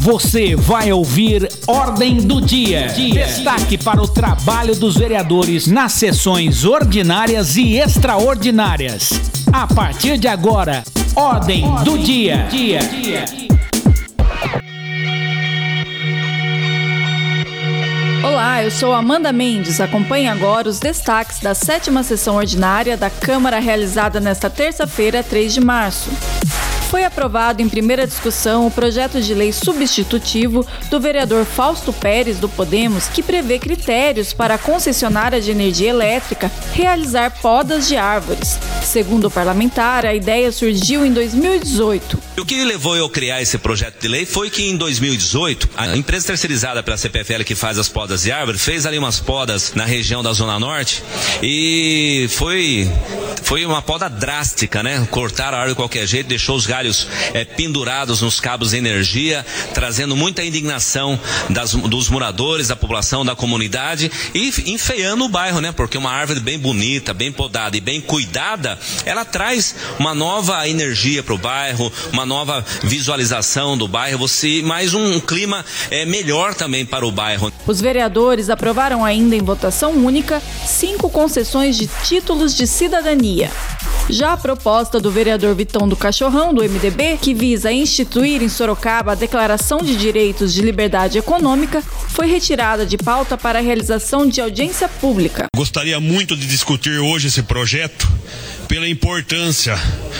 Você vai ouvir Ordem do Dia. Destaque para o trabalho dos vereadores nas sessões ordinárias e extraordinárias. A partir de agora, Ordem do Dia. Olá, eu sou Amanda Mendes. Acompanhe agora os destaques da sétima sessão ordinária da Câmara realizada nesta terça-feira, 3 de março foi aprovado em primeira discussão o projeto de lei substitutivo do vereador Fausto Pérez do Podemos, que prevê critérios para a concessionária de energia elétrica realizar podas de árvores. Segundo o parlamentar, a ideia surgiu em 2018. O que levou eu a criar esse projeto de lei foi que em 2018, a empresa terceirizada pela CPFL que faz as podas de árvore fez ali umas podas na região da Zona Norte e foi, foi uma poda drástica, né? Cortaram a árvore de qualquer jeito, deixou os galhos é, pendurados nos cabos de energia, trazendo muita indignação das, dos moradores, da população, da comunidade e enfeiando o bairro, né? Porque uma árvore bem bonita, bem podada e bem cuidada, ela traz uma nova energia para o bairro, uma nova visualização do bairro, você mais um clima é, melhor também para o bairro. Os vereadores aprovaram ainda em votação única cinco concessões de títulos de cidadania. Já a proposta do vereador Vitão do Cachorrão, do MDB, que visa instituir em Sorocaba a Declaração de Direitos de Liberdade Econômica, foi retirada de pauta para a realização de audiência pública. Gostaria muito de discutir hoje esse projeto pela importância,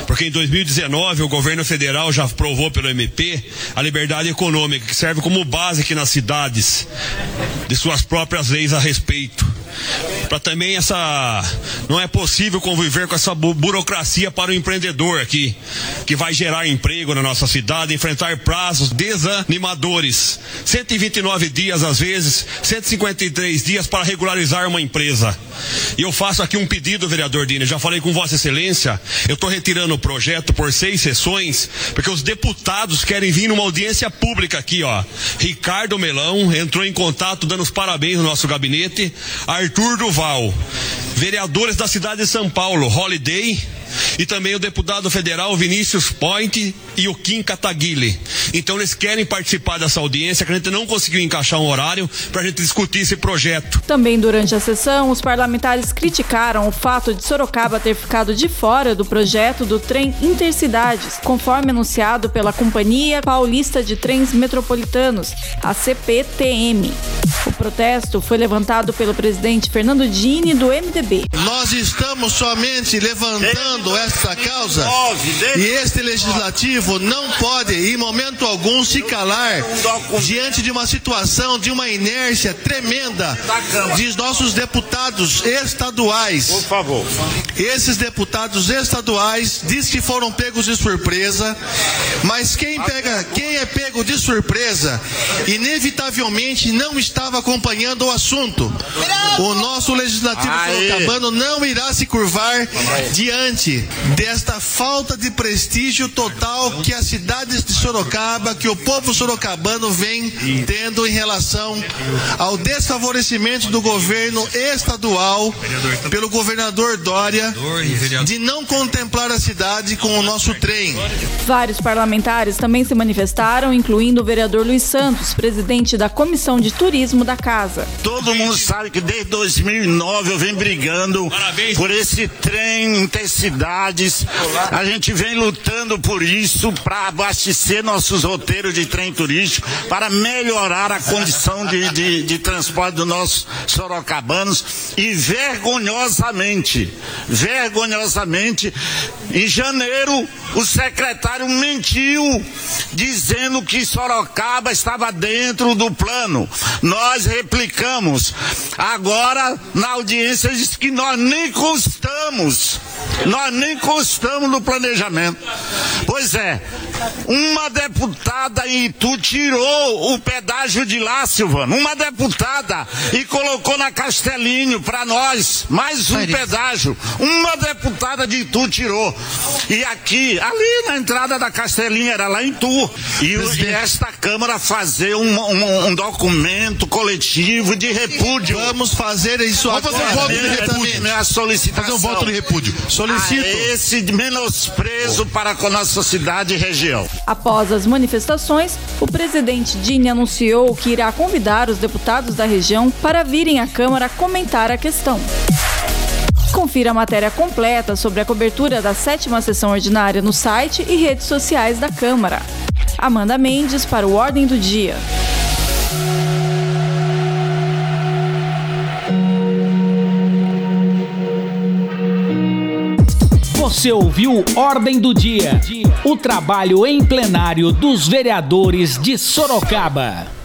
porque em 2019 o governo federal já aprovou pelo MP a liberdade econômica, que serve como base aqui nas cidades de suas próprias leis a respeito para também essa não é possível conviver com essa burocracia para o empreendedor aqui, que vai gerar emprego na nossa cidade, enfrentar prazos desanimadores. 129 dias às vezes, 153 dias para regularizar uma empresa. E eu faço aqui um pedido, vereador Dini, já falei com Vossa Excelência, eu estou retirando o projeto por seis sessões, porque os deputados querem vir numa audiência pública aqui, ó. Ricardo Melão entrou em contato dando os parabéns no nosso gabinete. Arthur Duval, vereadores da cidade de São Paulo, Holiday, e também o deputado federal Vinícius Point e o Kim Kataguile. Então eles querem participar dessa audiência, que a gente não conseguiu encaixar um horário para a gente discutir esse projeto. Também durante a sessão, os parlamentares criticaram o fato de Sorocaba ter ficado de fora do projeto do trem Intercidades, conforme anunciado pela Companhia Paulista de Trens Metropolitanos, a CPTM. Protesto foi levantado pelo presidente Fernando Dini do MDB. Nós estamos somente levantando essa causa e este legislativo não pode, em momento algum, se calar diante de uma situação, de uma inércia tremenda de nossos deputados estaduais. Por favor. Esses deputados estaduais diz que foram pegos de surpresa, mas quem pega, quem é pego de surpresa, inevitavelmente não estava acompanhando o assunto. O nosso legislativo sorocabano não irá se curvar diante desta falta de prestígio total que as cidades de Sorocaba, que o povo sorocabano vem tendo em relação ao desfavorecimento do governo estadual pelo governador Dória de não contemplar a cidade com o nosso trem. Vários parlamentares também se manifestaram, incluindo o vereador Luiz Santos, presidente da Comissão de Turismo da Casa. Todo mundo sabe que desde 2009 eu venho brigando Parabéns. por esse trem intercidade cidades. A gente vem lutando por isso para abastecer nossos roteiros de trem turístico, para melhorar a condição de, de, de transporte dos nossos sorocabanos e vergonhosamente, vergonhosamente, em janeiro o secretário mentiu dizendo que Sorocaba estava dentro do plano. Nós replicamos. Agora, na audiência, diz que nós nem constamos. Nós nem constamos no planejamento. Pois é, uma deputada em Itu tirou o pedágio de lá, Silvano. Uma deputada e colocou na Castelinho para nós mais um pedágio. Uma deputada de Itu tirou. E aqui, ali na entrada da Castelinha, era lá em Itu. E, e esta Câmara fazer um, um, um, documento coletivo de repúdio. Vamos fazer isso Vamos fazer um voto de repúdio. Minha solicitação. Fazer um voto de repúdio. solicito a esse menosprezo para com a nossa cidade e região. Após as manifestações, o presidente Dini anunciou que irá convidar os deputados da região para virem à Câmara comentar a questão. Confira a matéria completa sobre a cobertura da sétima sessão ordinária no site e redes sociais da Câmara. Amanda Mendes para o Ordem do Dia. Você ouviu Ordem do Dia, o trabalho em plenário dos vereadores de Sorocaba.